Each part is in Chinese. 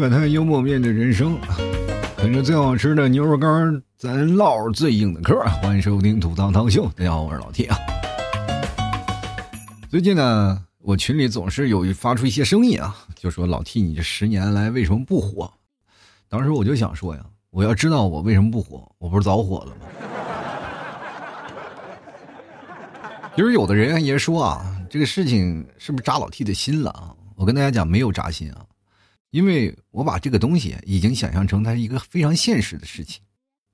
百态，幽默面对人生，啃着最好吃的牛肉干，咱唠最硬的嗑。欢迎收听《吐槽堂秀》，大家好，我是老 T 啊。最近呢，我群里总是有发出一些声音啊，就说老 T，你这十年来为什么不火？当时我就想说呀，我要知道我为什么不火，我不是早火了吗？其实有的人也说啊，这个事情是不是扎老 T 的心了啊？我跟大家讲，没有扎心啊，因为我把这个东西已经想象成它是一个非常现实的事情，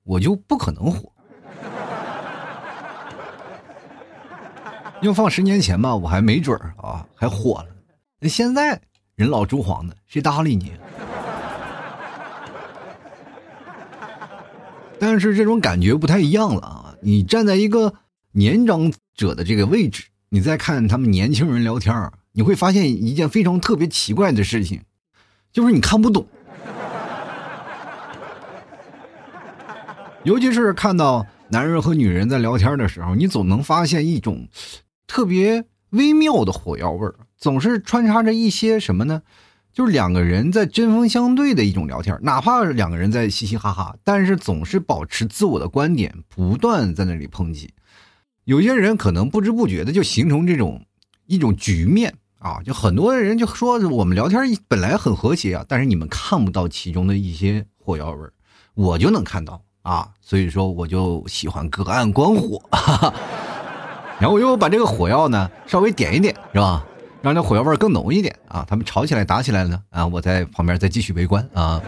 我就不可能火。要放十年前吧，我还没准儿啊，还火了。那现在人老珠黄的，谁搭理你？但是这种感觉不太一样了啊！你站在一个年长者的这个位置，你再看他们年轻人聊天儿。你会发现一件非常特别奇怪的事情，就是你看不懂，尤其是看到男人和女人在聊天的时候，你总能发现一种特别微妙的火药味儿，总是穿插着一些什么呢？就是两个人在针锋相对的一种聊天，哪怕两个人在嘻嘻哈哈，但是总是保持自我的观点，不断在那里抨击。有些人可能不知不觉的就形成这种一种局面。啊，就很多人就说我们聊天本来很和谐啊，但是你们看不到其中的一些火药味儿，我就能看到啊，所以说我就喜欢隔岸观火，哈 哈然后我又把这个火药呢稍微点一点，是吧？让这火药味更浓一点啊。他们吵起来打起来了啊，我在旁边再继续围观啊。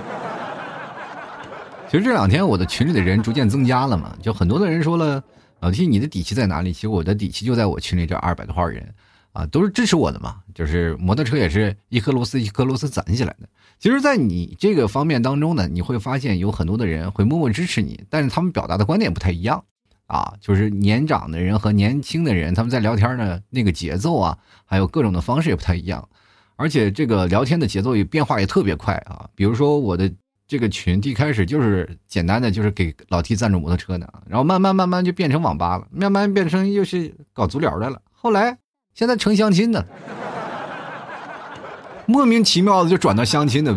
其实这两天我的群里的人逐渐增加了嘛，就很多的人说了，老弟你的底气在哪里？其实我的底气就在我群里这二百多号人。啊，都是支持我的嘛，就是摩托车也是一颗螺丝一颗螺丝攒起来的。其实，在你这个方面当中呢，你会发现有很多的人会默默支持你，但是他们表达的观点不太一样啊。就是年长的人和年轻的人，他们在聊天呢，那个节奏啊，还有各种的方式也不太一样，而且这个聊天的节奏也变化也特别快啊。比如说我的这个群一开始就是简单的，就是给老 T 赞助摩托车的，然后慢慢慢慢就变成网吧了，慢慢变成又是搞足疗的了，后来。现在成相亲的，莫名其妙的就转到相亲的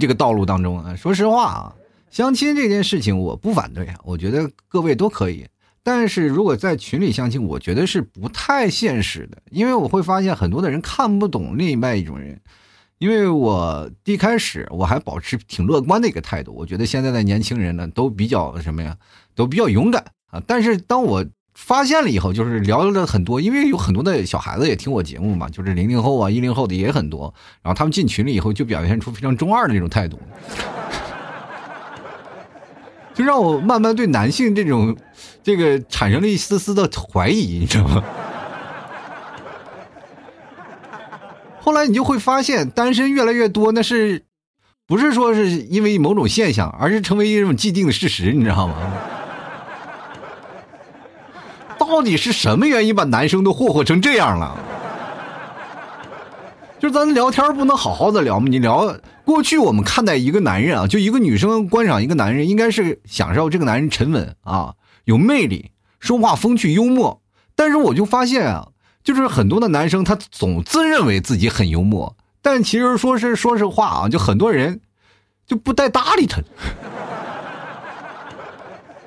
这个道路当中啊！说实话啊，相亲这件事情我不反对啊，我觉得各位都可以。但是如果在群里相亲，我觉得是不太现实的，因为我会发现很多的人看不懂另外一种人。因为我一开始我还保持挺乐观的一个态度，我觉得现在的年轻人呢都比较什么呀，都比较勇敢啊。但是当我发现了以后，就是聊了很多，因为有很多的小孩子也听我节目嘛，就是零零后啊、一零后的也很多。然后他们进群里以后，就表现出非常中二的那种态度，就让我慢慢对男性这种这个产生了一丝丝的怀疑，你知道吗？后来你就会发现，单身越来越多，那是不是说是因为某种现象，而是成为一种既定的事实，你知道吗？到底是什么原因把男生都霍霍成这样了？就咱聊天不能好好的聊吗？你聊过去，我们看待一个男人啊，就一个女生观赏一个男人，应该是享受这个男人沉稳啊，有魅力，说话风趣幽默。但是我就发现啊，就是很多的男生他总自认为自己很幽默，但其实说是说实话啊，就很多人就不带搭理他。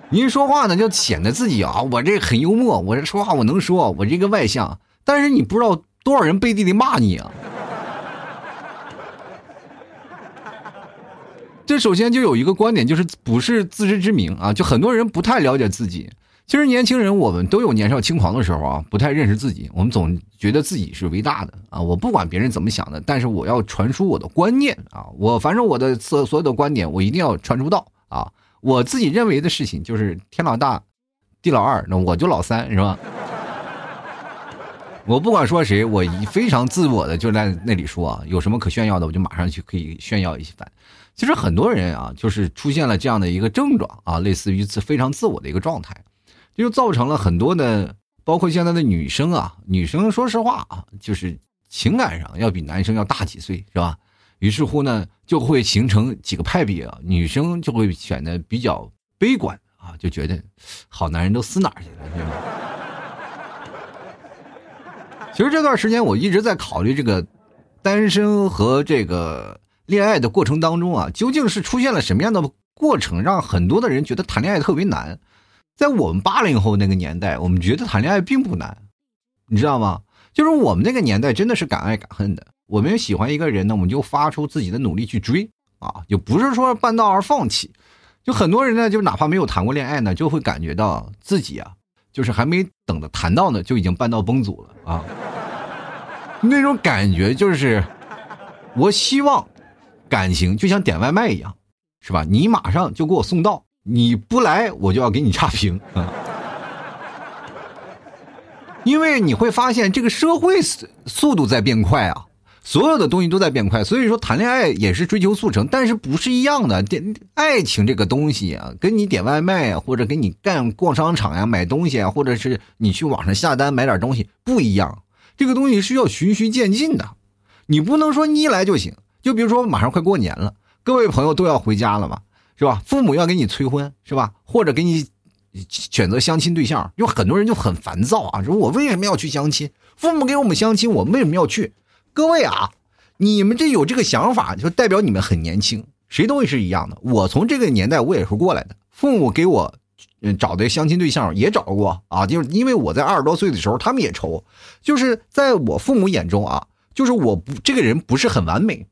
您说话呢，就显得自己啊，我这很幽默，我这说话我能说，我这个外向。但是你不知道多少人背地里骂你啊。这首先就有一个观点，就是不是自知之明啊，就很多人不太了解自己。其实年轻人我们都有年少轻狂的时候啊，不太认识自己，我们总觉得自己是伟大的啊。我不管别人怎么想的，但是我要传输我的观念啊，我反正我的所所有的观点，我一定要传输到啊。我自己认为的事情就是天老大，地老二，那我就老三，是吧？我不管说谁，我非常自我的就在那里说啊，有什么可炫耀的，我就马上去可以炫耀一番。其实很多人啊，就是出现了这样的一个症状啊，类似于自非常自我的一个状态，就造成了很多的，包括现在的女生啊，女生说实话啊，就是情感上要比男生要大几岁，是吧？于是乎呢，就会形成几个派别啊，女生就会显得比较悲观啊，就觉得好男人都死哪儿去了，对吧？其实这段时间我一直在考虑这个单身和这个恋爱的过程当中啊，究竟是出现了什么样的过程，让很多的人觉得谈恋爱特别难？在我们八零后那个年代，我们觉得谈恋爱并不难，你知道吗？就是我们那个年代真的是敢爱敢恨的。我们喜欢一个人呢，我们就发出自己的努力去追啊，就不是说半道而放弃。就很多人呢，就哪怕没有谈过恋爱呢，就会感觉到自己啊，就是还没等着谈到呢，就已经半道崩组了啊。那种感觉就是，我希望感情就像点外卖一样，是吧？你马上就给我送到，你不来我就要给你差评啊。因为你会发现这个社会速度在变快啊。所有的东西都在变快，所以说谈恋爱也是追求速成，但是不是一样的。点爱情这个东西啊，跟你点外卖啊，或者跟你干逛商场呀、买东西啊，或者是你去网上下单买点东西不一样。这个东西是要循序渐进的，你不能说你一来就行。就比如说马上快过年了，各位朋友都要回家了嘛，是吧？父母要给你催婚，是吧？或者给你选择相亲对象，有很多人就很烦躁啊，说我为什么要去相亲？父母给我们相亲，我为什么要去？各位啊，你们这有这个想法，就代表你们很年轻。谁都会是一样的。我从这个年代我也是过来的，父母给我嗯找的相亲对象也找过啊，就是因为我在二十多岁的时候，他们也愁。就是在我父母眼中啊，就是我不这个人不是很完美，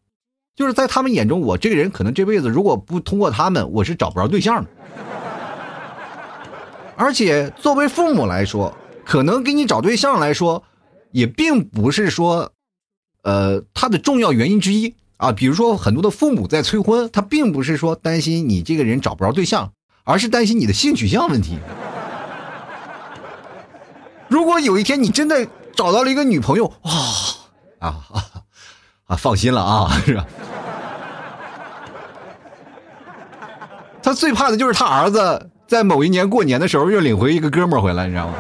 就是在他们眼中，我这个人可能这辈子如果不通过他们，我是找不着对象的。而且作为父母来说，可能给你找对象来说，也并不是说。呃，他的重要原因之一啊，比如说很多的父母在催婚，他并不是说担心你这个人找不着对象，而是担心你的性取向问题。如果有一天你真的找到了一个女朋友，哇，啊啊 啊，放心了啊，是吧？他最怕的就是他儿子在某一年过年的时候又领回一个哥们儿回来，你知道吗？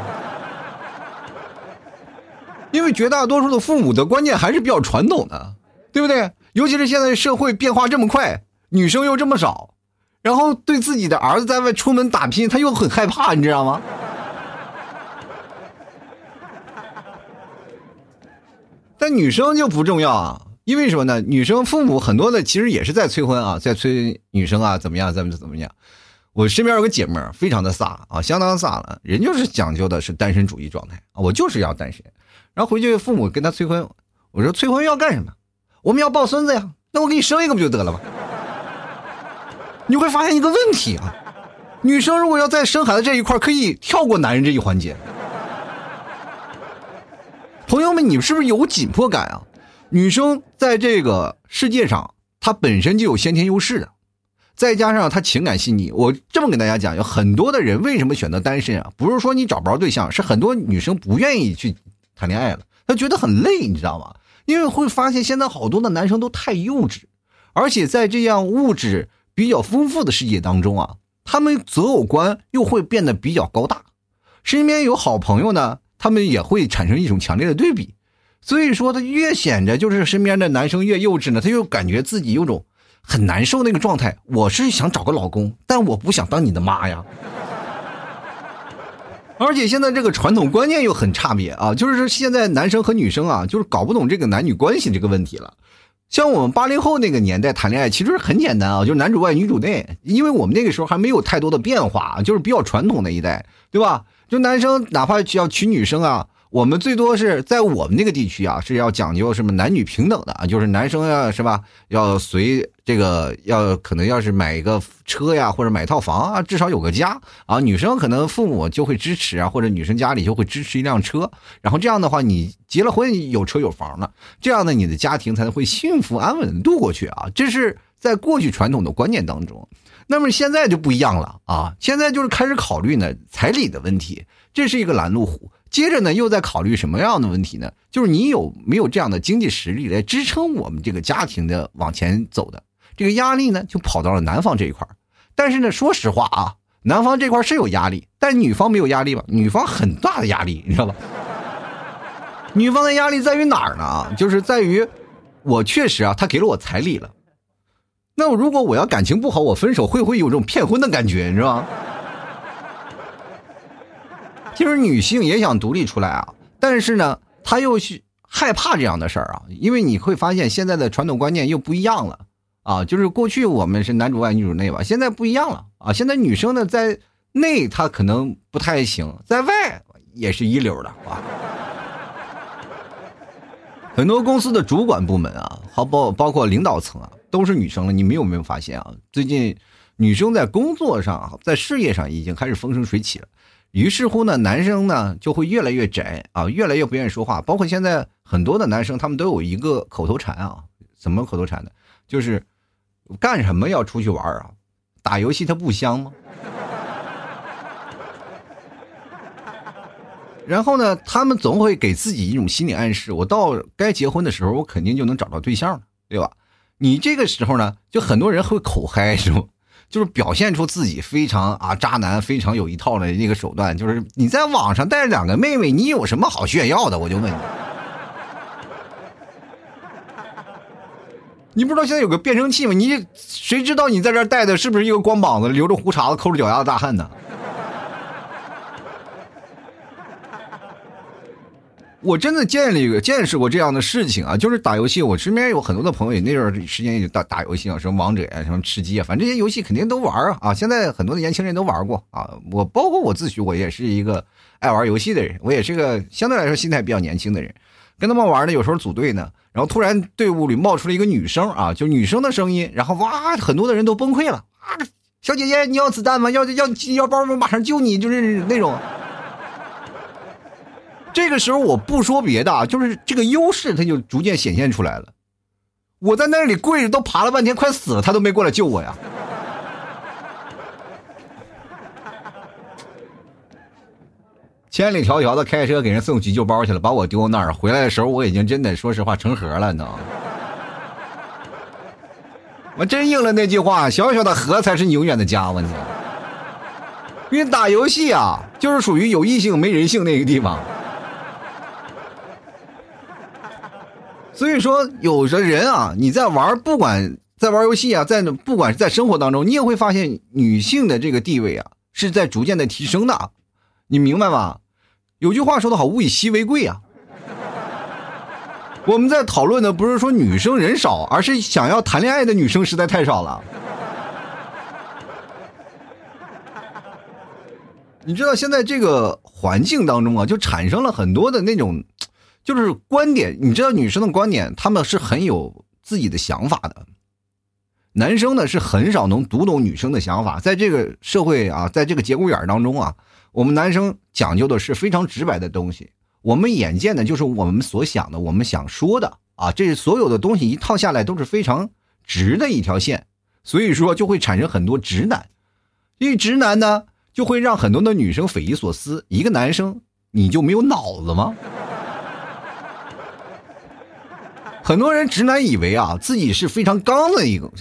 因为绝大多数的父母的观念还是比较传统的，对不对？尤其是现在社会变化这么快，女生又这么少，然后对自己的儿子在外出门打拼，他又很害怕，你知道吗？但女生就不重要啊，因为什么呢？女生父母很多的其实也是在催婚啊，在催女生啊，怎么样，怎么怎么样？我身边有个姐妹，非常的飒啊，相当飒了，人就是讲究的是单身主义状态啊，我就是要单身。然后回去，父母跟他催婚，我说催婚要干什么？我们要抱孙子呀，那我给你生一个不就得了吗？你会发现一个问题啊，女生如果要在生孩子这一块可以跳过男人这一环节。朋友们，你们是不是有紧迫感啊？女生在这个世界上，她本身就有先天优势的，再加上她情感细腻。我这么跟大家讲，有很多的人为什么选择单身啊？不是说你找不着对象，是很多女生不愿意去。谈恋爱了，她觉得很累，你知道吗？因为会发现现在好多的男生都太幼稚，而且在这样物质比较丰富的世界当中啊，他们择偶观又会变得比较高大。身边有好朋友呢，他们也会产生一种强烈的对比。所以说，他越显着就是身边的男生越幼稚呢，他又感觉自己有种很难受那个状态。我是想找个老公，但我不想当你的妈呀。而且现在这个传统观念又很差别啊，就是现在男生和女生啊，就是搞不懂这个男女关系这个问题了。像我们八零后那个年代谈恋爱，其实很简单啊，就是男主外女主内，因为我们那个时候还没有太多的变化，就是比较传统的一代，对吧？就男生哪怕要娶女生啊。我们最多是在我们那个地区啊，是要讲究什么男女平等的啊，就是男生要，是吧？要随这个要可能要是买一个车呀，或者买套房啊，至少有个家啊。女生可能父母就会支持啊，或者女生家里就会支持一辆车，然后这样的话，你结了婚有车有房了，这样呢，你的家庭才能会幸福安稳度过去啊。这是在过去传统的观念当中，那么现在就不一样了啊，现在就是开始考虑呢彩礼的问题，这是一个拦路虎。接着呢，又在考虑什么样的问题呢？就是你有没有这样的经济实力来支撑我们这个家庭的往前走的？这个压力呢，就跑到了男方这一块但是呢，说实话啊，男方这块是有压力，但女方没有压力吧？女方很大的压力，你知道吧？女方的压力在于哪儿呢？就是在于，我确实啊，他给了我彩礼了。那如果我要感情不好，我分手会不会有种骗婚的感觉？你知道吗？其实女性也想独立出来啊，但是呢，她又是害怕这样的事儿啊，因为你会发现现在的传统观念又不一样了啊，就是过去我们是男主外女主内吧，现在不一样了啊，现在女生呢在内她可能不太行，在外也是一流的啊。很多公司的主管部门啊，好包包括领导层啊，都是女生了。你们有没有发现啊？最近女生在工作上、在事业上已经开始风生水起了。于是乎呢，男生呢就会越来越宅啊，越来越不愿意说话。包括现在很多的男生，他们都有一个口头禅啊，怎么口头禅呢？就是干什么要出去玩啊？打游戏它不香吗？然后呢，他们总会给自己一种心理暗示：我到该结婚的时候，我肯定就能找到对象了，对吧？你这个时候呢，就很多人会口嗨，是不？就是表现出自己非常啊渣男，非常有一套的那个手段。就是你在网上带两个妹妹，你有什么好炫耀的？我就问你，你不知道现在有个变声器吗？你谁知道你在这带的是不是一个光膀子、留着胡茬子、抠着脚丫子大汉呢？我真的见了一个见识过这样的事情啊，就是打游戏。我身边有很多的朋友，那段时间也打打游戏啊，什么王者呀，什么吃鸡啊，反正这些游戏肯定都玩啊。啊，现在很多的年轻人都玩过啊。我包括我自诩，我也是一个爱玩游戏的人，我也是个相对来说心态比较年轻的人。跟他们玩呢，有时候组队呢，然后突然队伍里冒出了一个女生啊，就女生的声音，然后哇，很多的人都崩溃了啊！小姐姐，你要子弹吗？要要要包吗？马上救你，就是那种。这个时候我不说别的啊，就是这个优势它就逐渐显现出来了。我在那里跪着都爬了半天，快死了，他都没过来救我呀。千里迢迢的开车给人送急救包去了，把我丢那儿，回来的时候我已经真的说实话成盒了，你知道吗？我真应了那句话，小小的河才是你永远的家，我操！因为打游戏啊，就是属于有异性没人性那个地方。所以说，有的人啊，你在玩，不管在玩游戏啊，在不管是在生活当中，你也会发现女性的这个地位啊，是在逐渐的提升的，你明白吗？有句话说得好，物以稀为贵啊。我们在讨论的不是说女生人少，而是想要谈恋爱的女生实在太少了。你知道现在这个环境当中啊，就产生了很多的那种。就是观点，你知道女生的观点，他们是很有自己的想法的。男生呢是很少能读懂女生的想法，在这个社会啊，在这个节骨眼当中啊，我们男生讲究的是非常直白的东西。我们眼见的就是我们所想的，我们想说的啊，这所有的东西一套下来都是非常直的一条线，所以说就会产生很多直男。因为直男呢，就会让很多的女生匪夷所思。一个男生，你就没有脑子吗？很多人直男以为啊自己是非常刚的一个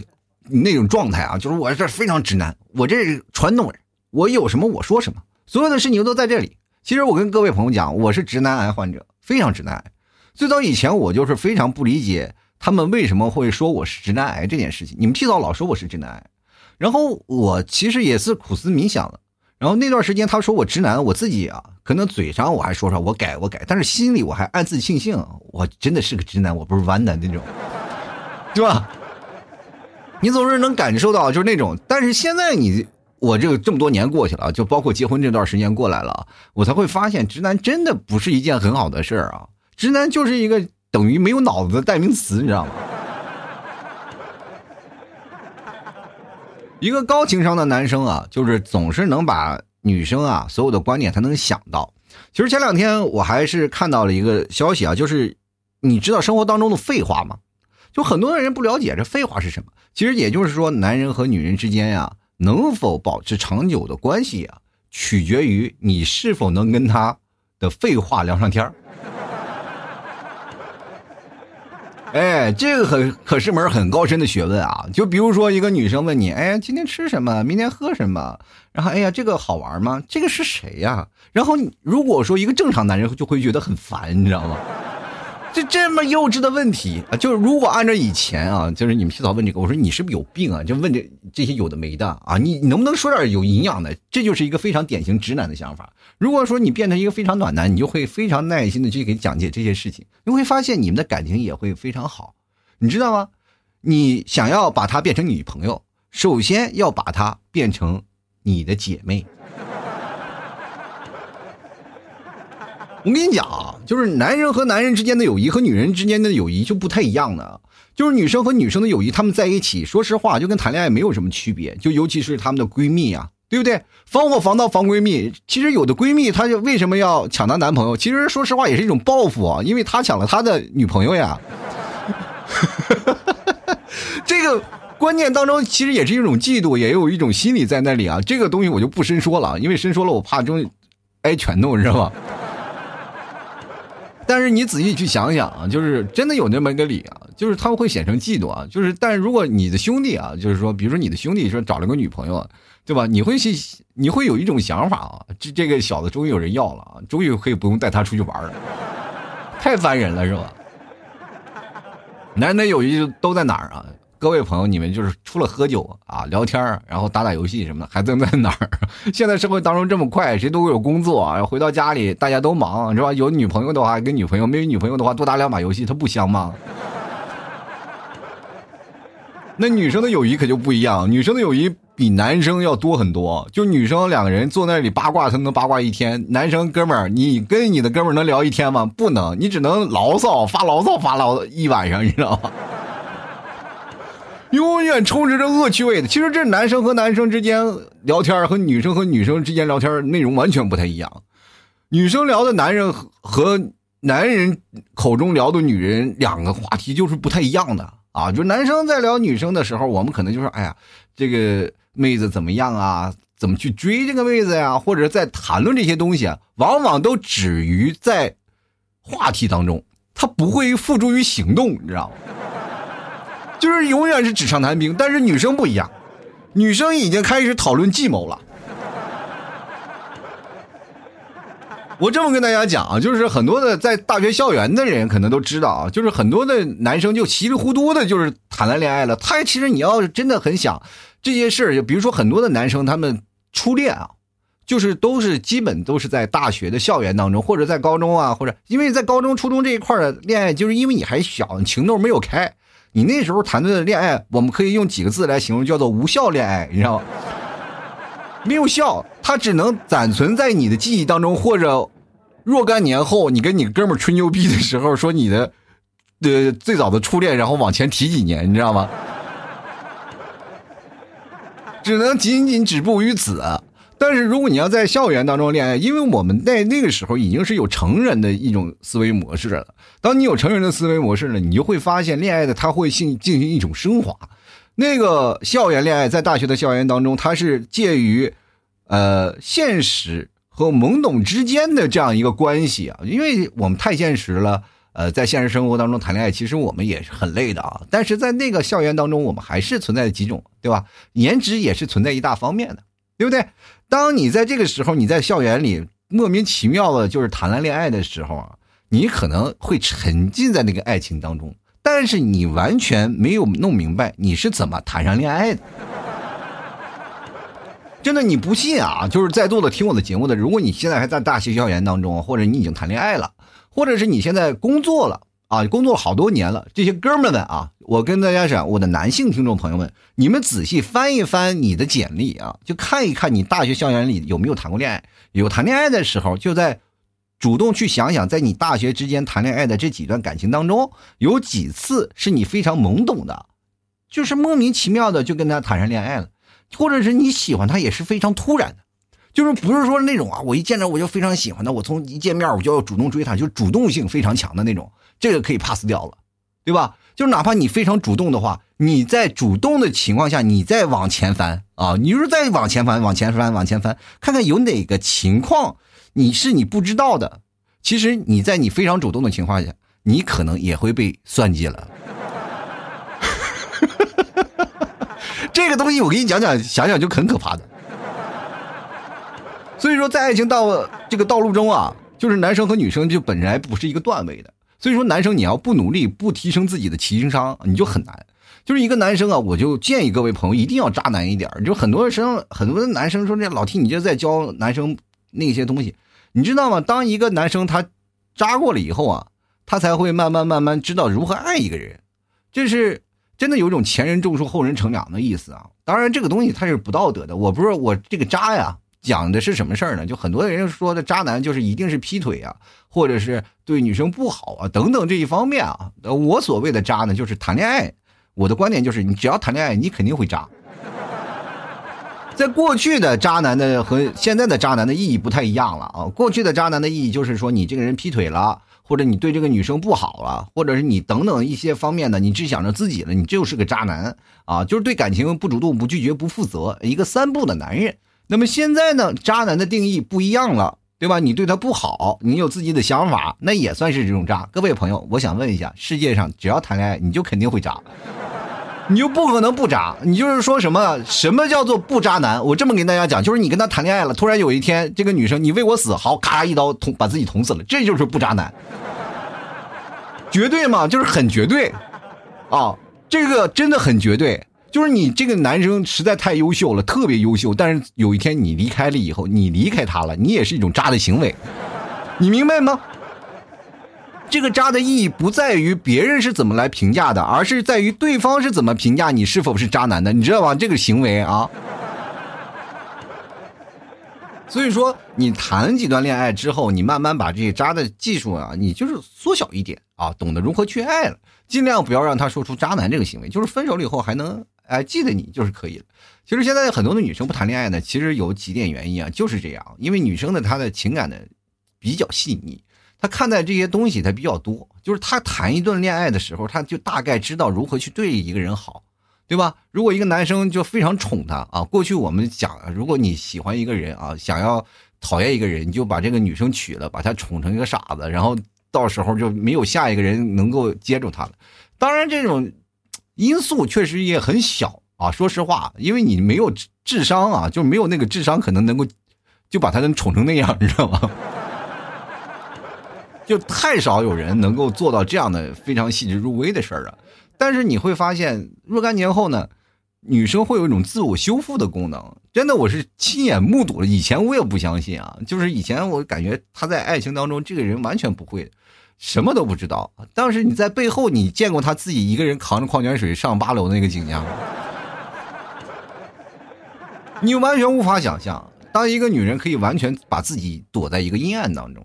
那种状态啊，就是我这非常直男，我这是传统人，我有什么我说什么，所有的事情都在这里。其实我跟各位朋友讲，我是直男癌患者，非常直男癌。最早以前我就是非常不理解他们为什么会说我是直男癌这件事情。你们提早老说我是直男癌，然后我其实也是苦思冥想了。然后那段时间他说我直男，我自己啊，可能嘴上我还说说我改我改，但是心里我还暗自庆幸，我真的是个直男，我不是弯的那种，对吧？你总是能感受到就是那种，但是现在你我这个这么多年过去了，就包括结婚这段时间过来了，我才会发现直男真的不是一件很好的事儿啊，直男就是一个等于没有脑子的代名词，你知道吗？一个高情商的男生啊，就是总是能把女生啊所有的观点他能想到。其实前两天我还是看到了一个消息啊，就是你知道生活当中的废话吗？就很多的人不了解这废话是什么。其实也就是说，男人和女人之间呀，能否保持长久的关系啊，取决于你是否能跟他的废话聊上天儿。哎，这个很可是门很高深的学问啊！就比如说，一个女生问你：“哎，今天吃什么？明天喝什么？”然后，哎呀，这个好玩吗？这个是谁呀？然后，如果说一个正常男人就会觉得很烦，你知道吗？就这么幼稚的问题啊！就是如果按照以前啊，就是你们洗澡问这个，我说你是不是有病啊？就问这这些有的没的啊！你你能不能说点有营养的？这就是一个非常典型直男的想法。如果说你变成一个非常暖男，你就会非常耐心的去给讲解这些事情，你会发现你们的感情也会非常好，你知道吗？你想要把她变成女朋友，首先要把她变成你的姐妹。我跟你讲啊，就是男人和男人之间的友谊和女人之间的友谊就不太一样的，就是女生和女生的友谊，她们在一起，说实话就跟谈恋爱没有什么区别，就尤其是她们的闺蜜啊，对不对？防火防盗防闺蜜，其实有的闺蜜她就为什么要抢她男朋友？其实说实话也是一种报复啊，因为她抢了她的女朋友呀。这个观念当中其实也是一种嫉妒，也有一种心理在那里啊。这个东西我就不深说了，因为深说了我怕中挨拳头，你知道吗？但是你仔细去想想啊，就是真的有那么一个理啊，就是他们会显成嫉妒啊，就是，但如果你的兄弟啊，就是说，比如说你的兄弟说找了个女朋友，对吧？你会去，你会有一种想法啊，这这个小子终于有人要了啊，终于可以不用带他出去玩了，太烦人了，是吧？男人的友谊都在哪儿啊？各位朋友，你们就是除了喝酒啊、聊天然后打打游戏什么的，还能在哪儿？现在社会当中这么快，谁都会有工作啊，回到家里大家都忙，是吧？有女朋友的话跟女朋友，没有女朋友的话多打两把游戏，它不香吗？那女生的友谊可就不一样，女生的友谊比男生要多很多。就女生两个人坐那里八卦，她能八卦一天；男生哥们儿，你跟你的哥们儿能聊一天吗？不能，你只能牢骚发牢骚发牢一晚上，你知道吗？永远充斥着恶趣味的。其实这男生和男生之间聊天和女生和女生之间聊天内容完全不太一样。女生聊的男人和男人口中聊的女人两个话题就是不太一样的啊。就男生在聊女生的时候，我们可能就是哎呀，这个妹子怎么样啊？怎么去追这个妹子呀？或者在谈论这些东西啊，往往都止于在话题当中，他不会付诸于行动，你知道吗？就是永远是纸上谈兵，但是女生不一样，女生已经开始讨论计谋了。我这么跟大家讲啊，就是很多的在大学校园的人可能都知道啊，就是很多的男生就稀里糊涂的，就是谈了恋爱了。他其实你要是真的很想这些事儿，就比如说很多的男生他们初恋啊，就是都是基本都是在大学的校园当中，或者在高中啊，或者因为在高中、初中这一块的恋爱，就是因为你还小，情窦没有开。你那时候谈的恋爱，我们可以用几个字来形容，叫做无效恋爱，你知道吗？没有效，它只能暂存在你的记忆当中，或者若干年后，你跟你哥们吹牛逼的时候，说你的呃最早的初恋，然后往前提几年，你知道吗？只能仅仅止步于此。但是如果你要在校园当中恋爱，因为我们在那个时候已经是有成人的一种思维模式了。当你有成人的思维模式了，你就会发现恋爱的它会进进行一种升华。那个校园恋爱在大学的校园当中，它是介于呃现实和懵懂之间的这样一个关系啊。因为我们太现实了，呃，在现实生活当中谈恋爱，其实我们也是很累的啊。但是在那个校园当中，我们还是存在几种，对吧？颜值也是存在一大方面的，对不对？当你在这个时候，你在校园里莫名其妙的，就是谈了恋爱的时候啊，你可能会沉浸在那个爱情当中，但是你完全没有弄明白你是怎么谈上恋爱的。真的，你不信啊？就是在座的听我的节目的，如果你现在还在大学校园当中，或者你已经谈恋爱了，或者是你现在工作了。啊，工作好多年了，这些哥们们啊，我跟大家讲，我的男性听众朋友们，你们仔细翻一翻你的简历啊，就看一看你大学校园里有没有谈过恋爱。有谈恋爱的时候，就在主动去想想，在你大学之间谈恋爱的这几段感情当中，有几次是你非常懵懂的，就是莫名其妙的就跟他谈上恋爱了，或者是你喜欢他也是非常突然的，就是不是说那种啊，我一见着我就非常喜欢他，我从一见面我就要主动追他，就主动性非常强的那种。这个可以 pass 掉了，对吧？就是哪怕你非常主动的话，你在主动的情况下，你再往前翻啊，你就是再往前翻，往前翻，往前翻，看看有哪个情况你是你不知道的。其实你在你非常主动的情况下，你可能也会被算计了。这个东西我给你讲讲，想想就很可怕的。所以说，在爱情道这个道路中啊，就是男生和女生就本来不是一个段位的。所以说，男生你要不努力，不提升自己的情商，你就很难。就是一个男生啊，我就建议各位朋友一定要渣男一点。就很多生很多的男生说，这老听你这在教男生那些东西，你知道吗？当一个男生他渣过了以后啊，他才会慢慢慢慢知道如何爱一个人。这是真的有一种前人种树后人乘凉的意思啊。当然，这个东西它是不道德的。我不是我这个渣呀，讲的是什么事儿呢？就很多人说的渣男就是一定是劈腿啊，或者是对女生不好啊等等这一方面啊。我所谓的渣呢，就是谈恋爱。我的观点就是，你只要谈恋爱，你肯定会渣。在过去的渣男的和现在的渣男的意义不太一样了啊。过去的渣男的意义就是说，你这个人劈腿了。或者你对这个女生不好了，或者是你等等一些方面的，你只想着自己了，你就是个渣男啊！就是对感情不主动、不拒绝、不负责，一个三不的男人。那么现在呢，渣男的定义不一样了，对吧？你对他不好，你有自己的想法，那也算是这种渣。各位朋友，我想问一下，世界上只要谈恋爱，你就肯定会渣。你就不可能不渣，你就是说什么？什么叫做不渣男？我这么跟大家讲，就是你跟他谈恋爱了，突然有一天这个女生你为我死，好，咔一刀捅把自己捅死了，这就是不渣男，绝对嘛，就是很绝对，啊，这个真的很绝对，就是你这个男生实在太优秀了，特别优秀，但是有一天你离开了以后，你离开他了，你也是一种渣的行为，你明白吗？这个渣的意义不在于别人是怎么来评价的，而是在于对方是怎么评价你是否是渣男的，你知道吧？这个行为啊，所以说你谈几段恋爱之后，你慢慢把这些渣的技术啊，你就是缩小一点啊，懂得如何去爱了，尽量不要让他说出渣男这个行为，就是分手了以后还能哎记得你就是可以了。其实现在很多的女生不谈恋爱呢，其实有几点原因啊，就是这样，因为女生呢她的情感呢比较细腻。她看待这些东西她比较多，就是她谈一段恋爱的时候，她就大概知道如何去对一个人好，对吧？如果一个男生就非常宠她啊，过去我们讲，如果你喜欢一个人啊，想要讨厌一个人，你就把这个女生娶了，把她宠成一个傻子，然后到时候就没有下一个人能够接住她了。当然，这种因素确实也很小啊，说实话，因为你没有智商啊，就没有那个智商，可能能够就把她能宠成那样，你知道吗？就太少有人能够做到这样的非常细致入微的事儿了，但是你会发现若干年后呢，女生会有一种自我修复的功能。真的，我是亲眼目睹了。以前我也不相信啊，就是以前我感觉她在爱情当中这个人完全不会，什么都不知道。但是你在背后，你见过他自己一个人扛着矿泉水上八楼那个景象吗？你完全无法想象，当一个女人可以完全把自己躲在一个阴暗当中。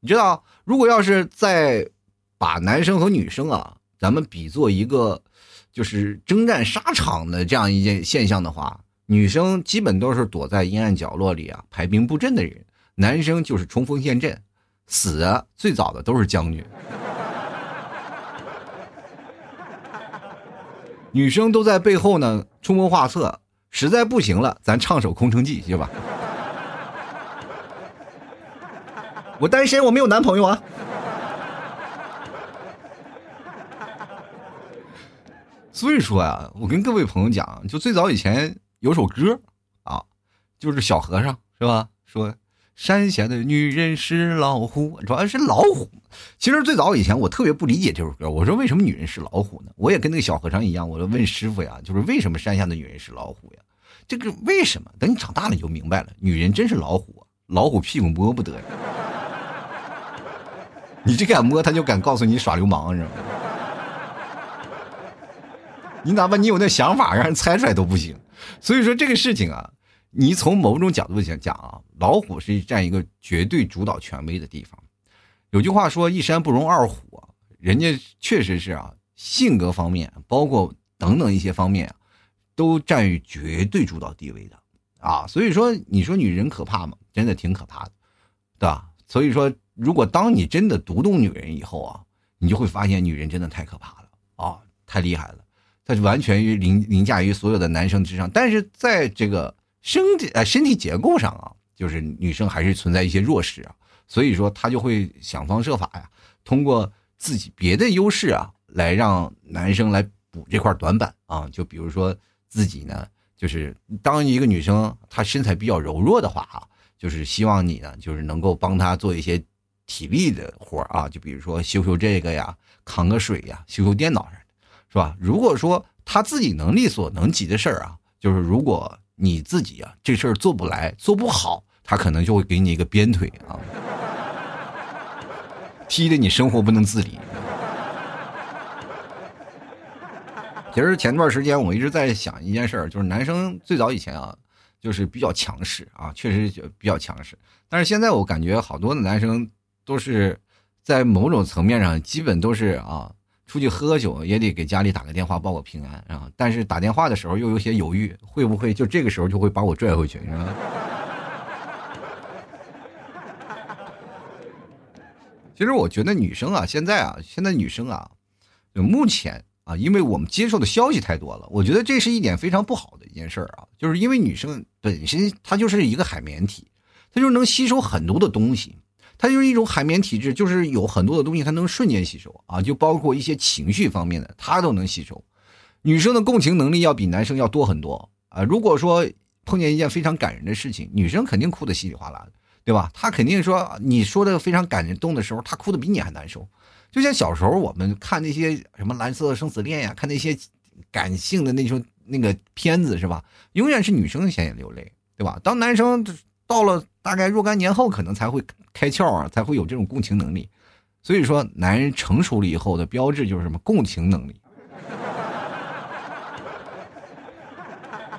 你知道，如果要是再把男生和女生啊，咱们比作一个就是征战沙场的这样一件现象的话，女生基本都是躲在阴暗角落里啊排兵布阵的人，男生就是冲锋陷阵，死最早的都是将军，女生都在背后呢出谋划策，实在不行了，咱唱首《空城计》去吧。我单身，我没有男朋友啊。所以说啊，我跟各位朋友讲，就最早以前有首歌啊，就是小和尚是吧？说山下的女人是老虎，主要是老虎。其实最早以前我特别不理解这首歌，我说为什么女人是老虎呢？我也跟那个小和尚一样，我就问师傅呀，就是为什么山下的女人是老虎呀？这个为什么？等你长大了你就明白了，女人真是老虎，老虎屁股摸不得呀。你这敢摸，他就敢告诉你耍流氓，是吗？你哪怕你有那想法，让人猜出来都不行。所以说这个事情啊，你从某种角度讲讲啊，老虎是占一个绝对主导权威的地方。有句话说“一山不容二虎”，人家确实是啊，性格方面，包括等等一些方面，都占于绝对主导地位的啊。所以说，你说女人可怕吗？真的挺可怕的，对吧？所以说。如果当你真的读懂女人以后啊，你就会发现女人真的太可怕了啊，太厉害了，她完全于凌凌驾于所有的男生之上。但是在这个身体呃身体结构上啊，就是女生还是存在一些弱势啊，所以说她就会想方设法呀，通过自己别的优势啊，来让男生来补这块短板啊。就比如说自己呢，就是当一个女生她身材比较柔弱的话啊，就是希望你呢，就是能够帮她做一些。体力的活啊，就比如说修修这个呀，扛个水呀，修修电脑啥的，是吧？如果说她自己能力所能及的事儿啊，就是如果你自己啊这事儿做不来、做不好，他可能就会给你一个鞭腿啊，踢得你生活不能自理。其实前段时间我一直在想一件事儿，就是男生最早以前啊，就是比较强势啊，确实比较强势。但是现在我感觉好多的男生都是在某种层面上，基本都是啊，出去喝酒也得给家里打个电话报个平安啊。但是打电话的时候又有些犹豫，会不会就这个时候就会把我拽回去，是吧？其实我觉得女生啊，现在啊，现在女生啊，目前。啊，因为我们接受的消息太多了，我觉得这是一点非常不好的一件事儿啊。就是因为女生本身她就是一个海绵体，她就能吸收很多的东西，它就是一种海绵体质，就是有很多的东西它能瞬间吸收啊，就包括一些情绪方面的，它都能吸收。女生的共情能力要比男生要多很多啊。如果说碰见一件非常感人的事情，女生肯定哭得稀里哗啦的，对吧？她肯定说你说的非常感人动的时候，她哭得比你还难受。就像小时候我们看那些什么《蓝色生死恋》呀，看那些感性的那种那个片子是吧？永远是女生先流泪，对吧？当男生到了大概若干年后，可能才会开窍啊，才会有这种共情能力。所以说，男人成熟了以后的标志就是什么？共情能力。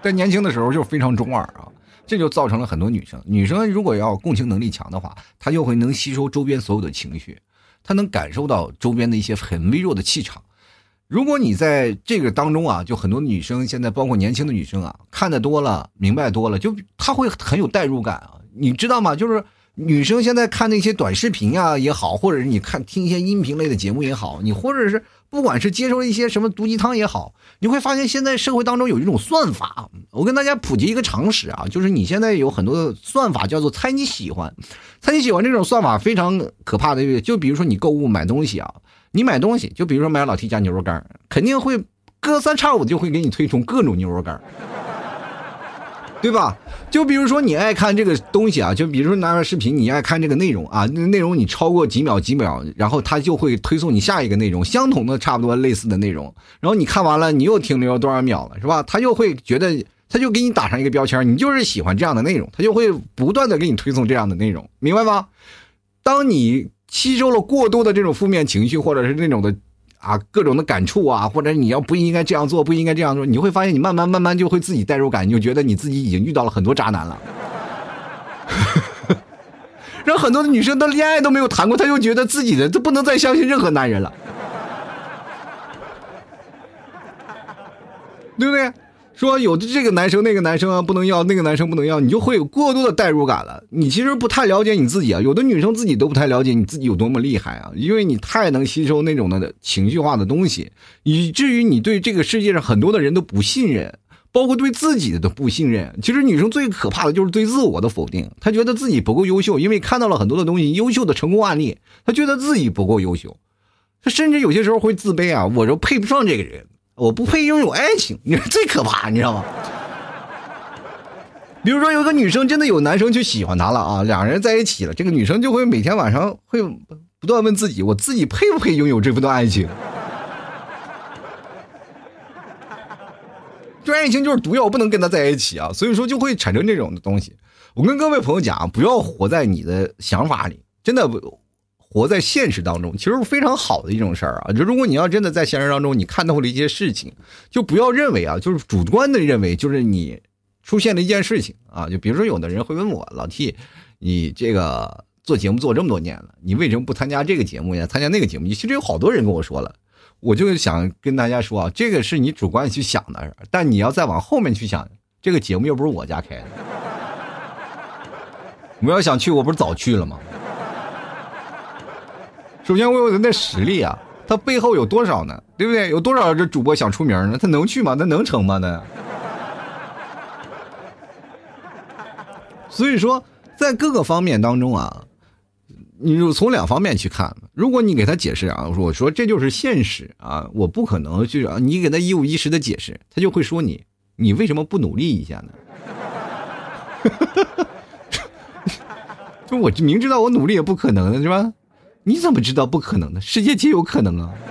在年轻的时候就非常中二啊，这就造成了很多女生。女生如果要共情能力强的话，她就会能吸收周边所有的情绪。她能感受到周边的一些很微弱的气场。如果你在这个当中啊，就很多女生现在，包括年轻的女生啊，看的多了，明白多了，就她会很有代入感啊。你知道吗？就是女生现在看那些短视频啊也好，或者是你看听一些音频类的节目也好，你或者是不管是接受一些什么毒鸡汤也好，你会发现现在社会当中有一种算法。我跟大家普及一个常识啊，就是你现在有很多的算法叫做猜你喜欢。猜你喜欢这种算法非常可怕的，就比如说你购物买东西啊，你买东西，就比如说买老 T 家牛肉干，肯定会隔三差五就会给你推送各种牛肉干，对吧？就比如说你爱看这个东西啊，就比如说拿个视频，你爱看这个内容啊，内容你超过几秒几秒，然后他就会推送你下一个内容，相同的差不多类似的内容，然后你看完了，你又停留多少秒了，是吧？他又会觉得。他就给你打上一个标签，你就是喜欢这样的内容，他就会不断的给你推送这样的内容，明白吗？当你吸收了过多的这种负面情绪，或者是那种的啊各种的感触啊，或者你要不应该这样做，不应该这样做，你会发现你慢慢慢慢就会自己代入感，你就觉得你自己已经遇到了很多渣男了。让很多的女生都恋爱都没有谈过，她就觉得自己的都不能再相信任何男人了，对不对？说有的这个男生那个男生啊不能要，那个男生不能要，你就会有过多的代入感了。你其实不太了解你自己啊，有的女生自己都不太了解你自己有多么厉害啊，因为你太能吸收那种的情绪化的东西，以至于你对这个世界上很多的人都不信任，包括对自己的都不信任。其实女生最可怕的就是对自我的否定，她觉得自己不够优秀，因为看到了很多的东西，优秀的成功案例，她觉得自己不够优秀，她甚至有些时候会自卑啊，我就配不上这个人。我不配拥有爱情，你说最可怕，你知道吗？比如说，有个女生真的有男生去喜欢她了啊，两人在一起了，这个女生就会每天晚上会不断问自己：我自己配不配拥有这份爱情？这爱情就是毒药，不能跟他在一起啊！所以说就会产生这种的东西。我跟各位朋友讲，不要活在你的想法里，真的不。活在现实当中，其实是非常好的一种事儿啊！就如果你要真的在现实当中，你看到了一些事情，就不要认为啊，就是主观的认为，就是你出现了一件事情啊。就比如说，有的人会问我老 T，你这个做节目做这么多年了，你为什么不参加这个节目呀？参加那个节目？其实有好多人跟我说了，我就想跟大家说啊，这个是你主观去想的，但你要再往后面去想，这个节目又不是我家开的，我要想去，我不是早去了吗？首先，我有的那实力啊，他背后有多少呢？对不对？有多少这主播想出名呢？他能去吗？他能成吗？他。所以说，在各个方面当中啊，你就从两方面去看。如果你给他解释啊，我说我说这就是现实啊，我不可能去啊，你给他一五一十的解释，他就会说你，你为什么不努力一下呢？哈哈哈就我明知道我努力也不可能的是吧？你怎么知道不可能呢？世界皆有可能啊！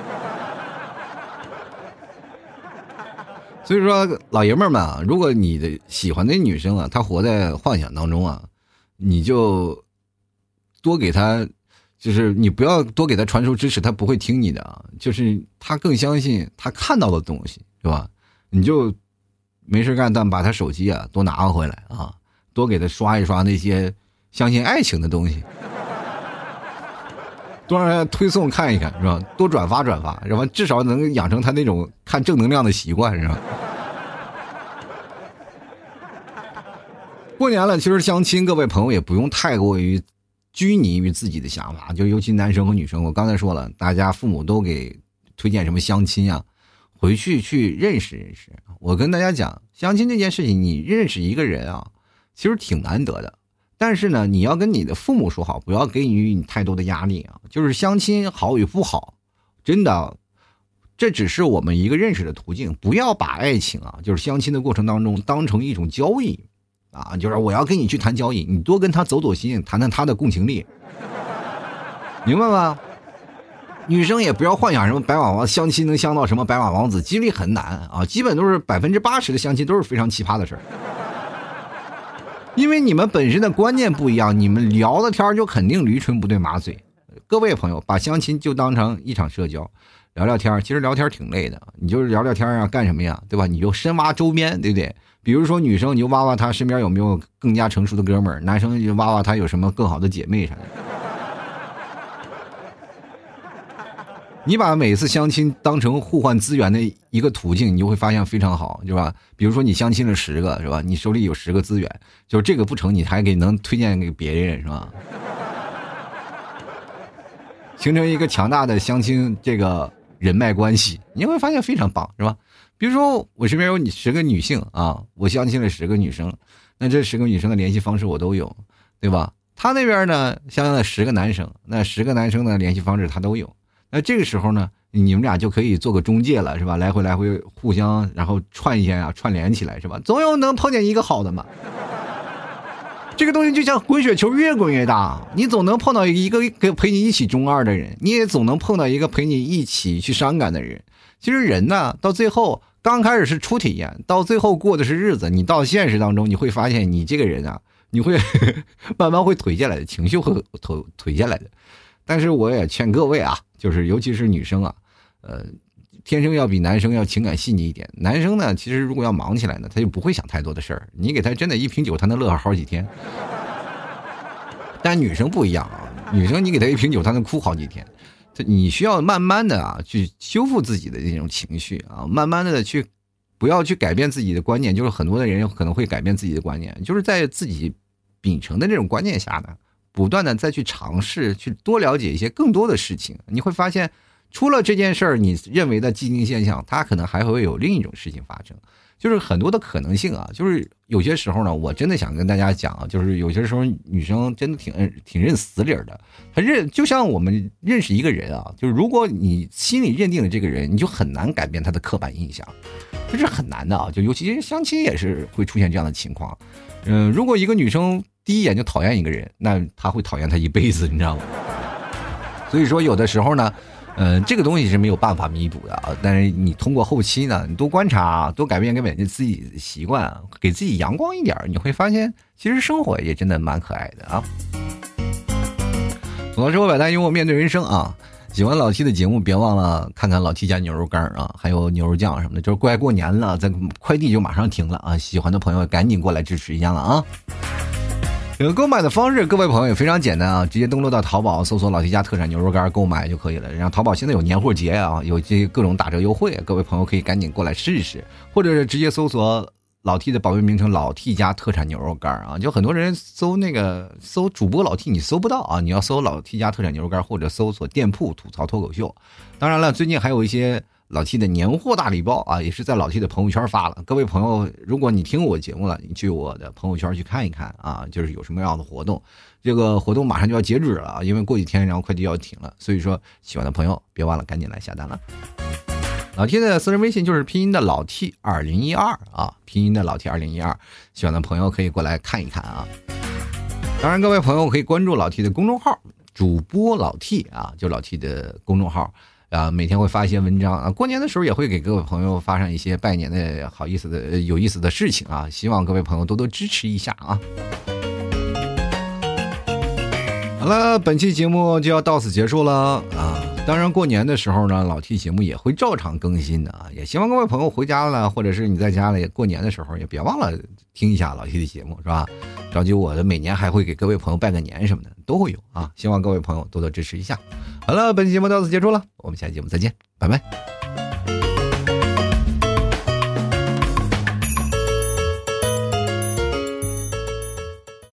所以说，老爷们儿们啊，如果你的喜欢的女生啊，她活在幻想当中啊，你就多给她就是你不要多给她传输知识，她不会听你的啊。就是她更相信她看到的东西，是吧？你就没事干，但把她手机啊多拿回来啊，多给她刷一刷那些相信爱情的东西，多让他推送看一看，是吧？多转发转发，是吧？至少能养成他那种看正能量的习惯，是吧？过年了，其实相亲，各位朋友也不用太过于拘泥于自己的想法，就尤其男生和女生。我刚才说了，大家父母都给推荐什么相亲啊，回去去认识认识。我跟大家讲，相亲这件事情，你认识一个人啊，其实挺难得的。但是呢，你要跟你的父母说好，不要给予你太多的压力啊。就是相亲好与不好，真的，这只是我们一个认识的途径。不要把爱情啊，就是相亲的过程当中当成一种交易。啊，就是我要跟你去谈交易，你多跟他走走心，谈谈他的共情力，明白吗？女生也不要幻想什么白马王相亲能相到什么白马王子，几率很难啊，基本都是百分之八十的相亲都是非常奇葩的事儿。因为你们本身的观念不一样，你们聊的天就肯定驴唇不对马嘴。各位朋友，把相亲就当成一场社交，聊聊天其实聊天挺累的，你就是聊聊天啊，干什么呀？对吧？你就深挖周边，对不对？比如说女生，你就挖挖她身边有没有更加成熟的哥们儿；男生就挖挖他有什么更好的姐妹啥的。你把每次相亲当成互换资源的一个途径，你就会发现非常好，是吧？比如说你相亲了十个，是吧？你手里有十个资源，就这个不成，你还给能推荐给别人，是吧？形成一个强大的相亲这个人脉关系，你会发现非常棒，是吧？比如说，我身边有你十个女性啊，我相亲了十个女生，那这十个女生的联系方式我都有，对吧？他那边呢，相应了十个男生，那十个男生的联系方式他都有。那这个时候呢，你们俩就可以做个中介了，是吧？来回来回互相，然后串一下啊，串联起来，是吧？总有能碰见一个好的嘛。这个东西就像滚雪球，越滚越大，你总能碰到一个跟陪你一起中二的人，你也总能碰到一个陪你一起去伤感的人。其实人呢，到最后。刚开始是初体验，到最后过的是日子。你到现实当中，你会发现你这个人啊，你会 慢慢会颓下来的，情绪会颓颓下来的。但是我也劝各位啊，就是尤其是女生啊，呃，天生要比男生要情感细腻一点。男生呢，其实如果要忙起来呢，他就不会想太多的事儿。你给他真的一瓶酒，他能乐好几天。但女生不一样啊，女生你给她一瓶酒，她能哭好几天。这你需要慢慢的啊，去修复自己的这种情绪啊，慢慢的去，不要去改变自己的观念。就是很多的人可能会改变自己的观念，就是在自己秉承的这种观念下呢，不断的再去尝试，去多了解一些更多的事情。你会发现，除了这件事儿，你认为的既定现象，它可能还会有另一种事情发生。就是很多的可能性啊，就是有些时候呢，我真的想跟大家讲，就是有些时候女生真的挺挺认死理儿的，她认就像我们认识一个人啊，就是如果你心里认定了这个人，你就很难改变他的刻板印象，这是很难的啊，就尤其是相亲也是会出现这样的情况。嗯，如果一个女生第一眼就讨厌一个人，那他会讨厌他一辈子，你知道吗？所以说有的时候呢。嗯，这个东西是没有办法弥补的啊。但是你通过后期呢，你多观察，多改变改变自己的习惯，给自己阳光一点，你会发现其实生活也真的蛮可爱的啊。总的说，百单幽默面对人生啊。喜欢老 T 的节目，别忘了看看老 T 家牛肉干啊，还有牛肉酱什么的。就是快过年了，咱快递就马上停了啊。喜欢的朋友赶紧过来支持一下了啊。购买的方式，各位朋友也非常简单啊，直接登录到淘宝，搜索“老 T 家特产牛肉干”购买就可以了。然后淘宝现在有年货节啊，有这各种打折优惠，各位朋友可以赶紧过来试试，或者是直接搜索老 T 的宝贝名称“老 T 家特产牛肉干”啊。就很多人搜那个搜主播老 T，你搜不到啊，你要搜老 T 家特产牛肉干，或者搜索店铺吐槽脱口秀。当然了，最近还有一些。老 T 的年货大礼包啊，也是在老 T 的朋友圈发了。各位朋友，如果你听我节目了，你去我的朋友圈去看一看啊，就是有什么样的活动。这个活动马上就要截止了啊，因为过几天然后快递要停了，所以说喜欢的朋友别忘了赶紧来下单了。老 T 的私人微信就是拼音的老 T 二零一二啊，拼音的老 T 二零一二，喜欢的朋友可以过来看一看啊。当然，各位朋友可以关注老 T 的公众号，主播老 T 啊，就老 T 的公众号。啊，每天会发一些文章啊，过年的时候也会给各位朋友发上一些拜年的好意思的、有意思的事情啊，希望各位朋友多多支持一下啊。好了，本期节目就要到此结束了啊！当然，过年的时候呢，老 T 节目也会照常更新的啊！也希望各位朋友回家了，或者是你在家里过年的时候，也别忘了听一下老 T 的节目，是吧？着急我的每年还会给各位朋友拜个年什么的，都会有啊！希望各位朋友多多支持一下。好了，本期节目到此结束了，我们下期节目再见，拜拜。